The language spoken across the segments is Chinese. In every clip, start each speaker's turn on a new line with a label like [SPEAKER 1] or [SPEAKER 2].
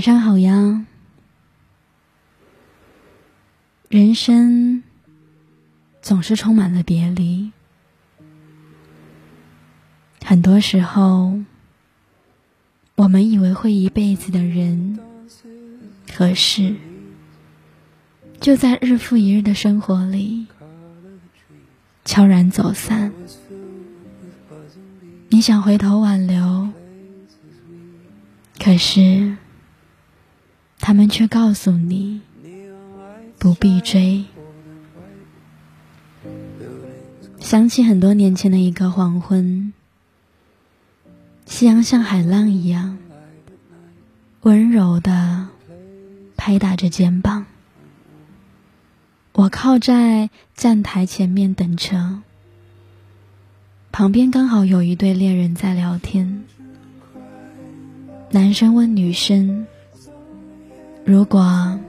[SPEAKER 1] 晚上好呀。人生总是充满了别离，很多时候，我们以为会一辈子的人和事，就在日复一日的生活里悄然走散。你想回头挽留，可是他们却告诉你。不必追。想起很多年前的一个黄昏，夕阳像海浪一样温柔的拍打着肩膀。我靠在站台前面等车，旁边刚好有一对恋人在聊天。男生问女生：“如果……”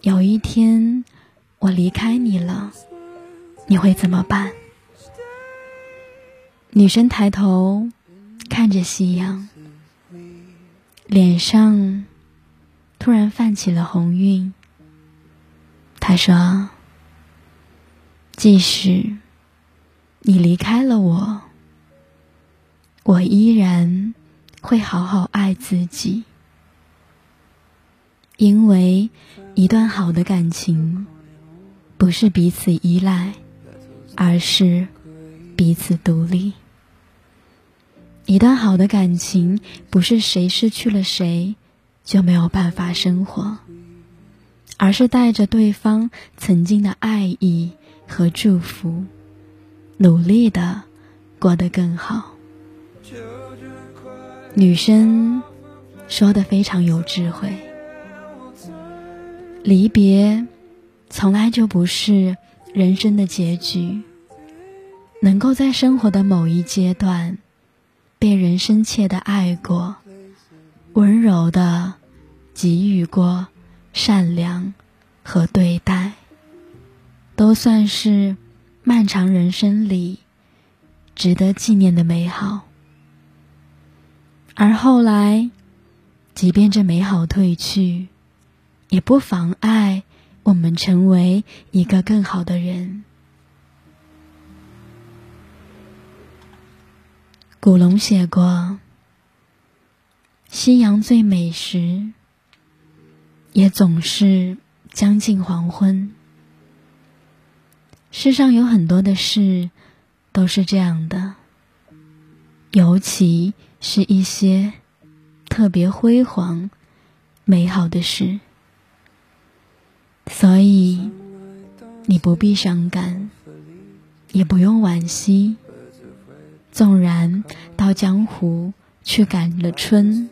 [SPEAKER 1] 有一天，我离开你了，你会怎么办？女生抬头看着夕阳，脸上突然泛起了红晕。她说：“即使你离开了我，我依然会好好爱自己。”因为一段好的感情，不是彼此依赖，而是彼此独立。一段好的感情，不是谁失去了谁就没有办法生活，而是带着对方曾经的爱意和祝福，努力的过得更好。女生说的非常有智慧。离别，从来就不是人生的结局。能够在生活的某一阶段，被人深切的爱过，温柔的给予过善良和对待，都算是漫长人生里值得纪念的美好。而后来，即便这美好褪去，也不妨碍我们成为一个更好的人。古龙写过：“夕阳最美时，也总是将近黄昏。”世上有很多的事都是这样的，尤其是一些特别辉煌、美好的事。所以，你不必伤感，也不用惋惜。纵然到江湖去赶了春，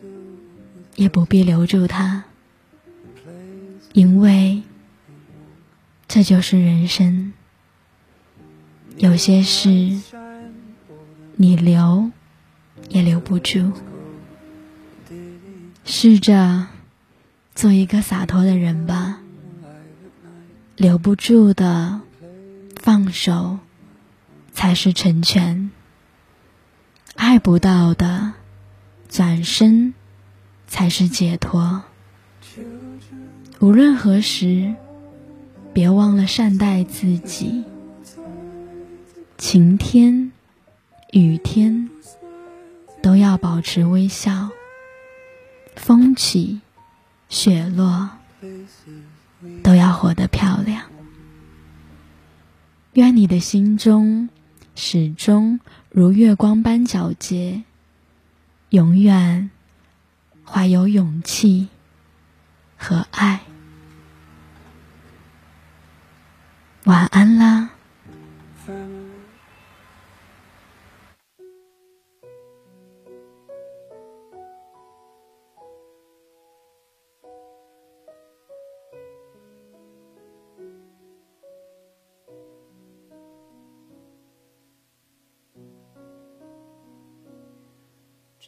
[SPEAKER 1] 也不必留住他，因为这就是人生。有些事，你留也留不住。试着做一个洒脱的人吧。留不住的，放手才是成全；爱不到的，转身才是解脱。无论何时，别忘了善待自己。晴天、雨天，都要保持微笑；风起、雪落。都要活得漂亮。愿你的心中始终如月光般皎洁，永远怀有勇气和爱。晚安啦。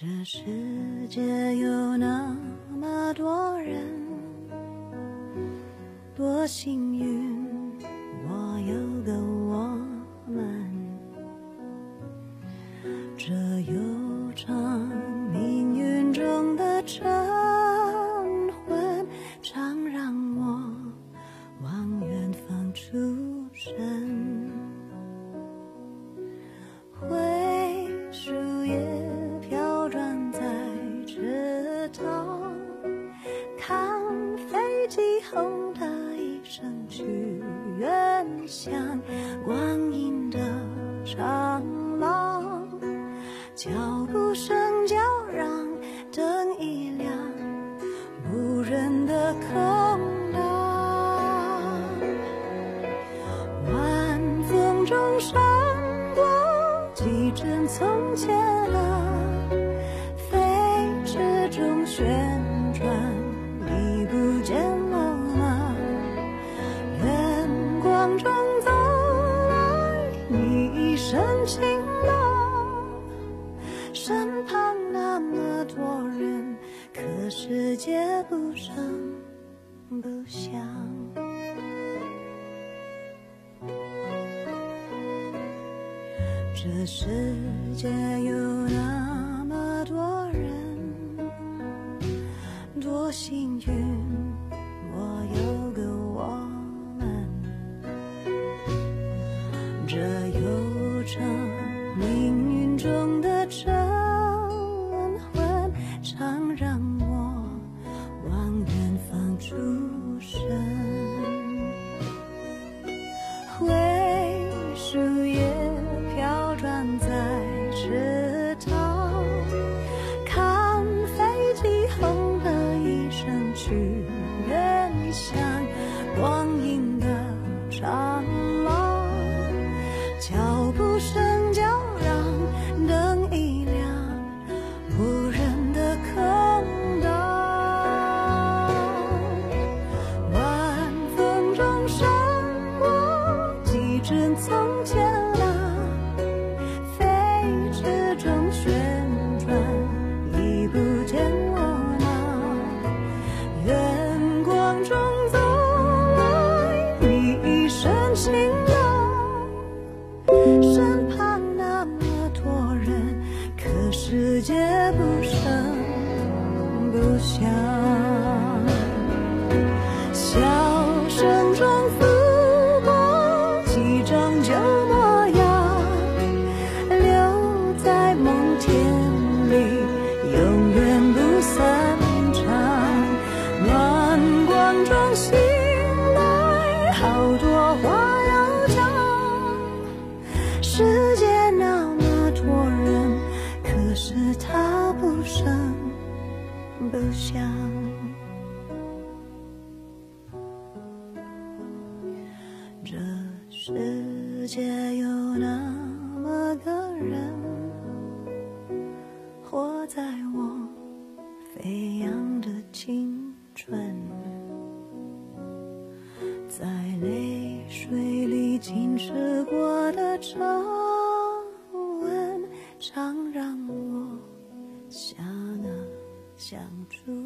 [SPEAKER 2] 这世界有那么多人多幸运。痛的一声去远乡。这世界有那么多人多幸运。话要长，世界那么多人，可是他不声不响。这世界有那么个人。中纹常让我想啊想出。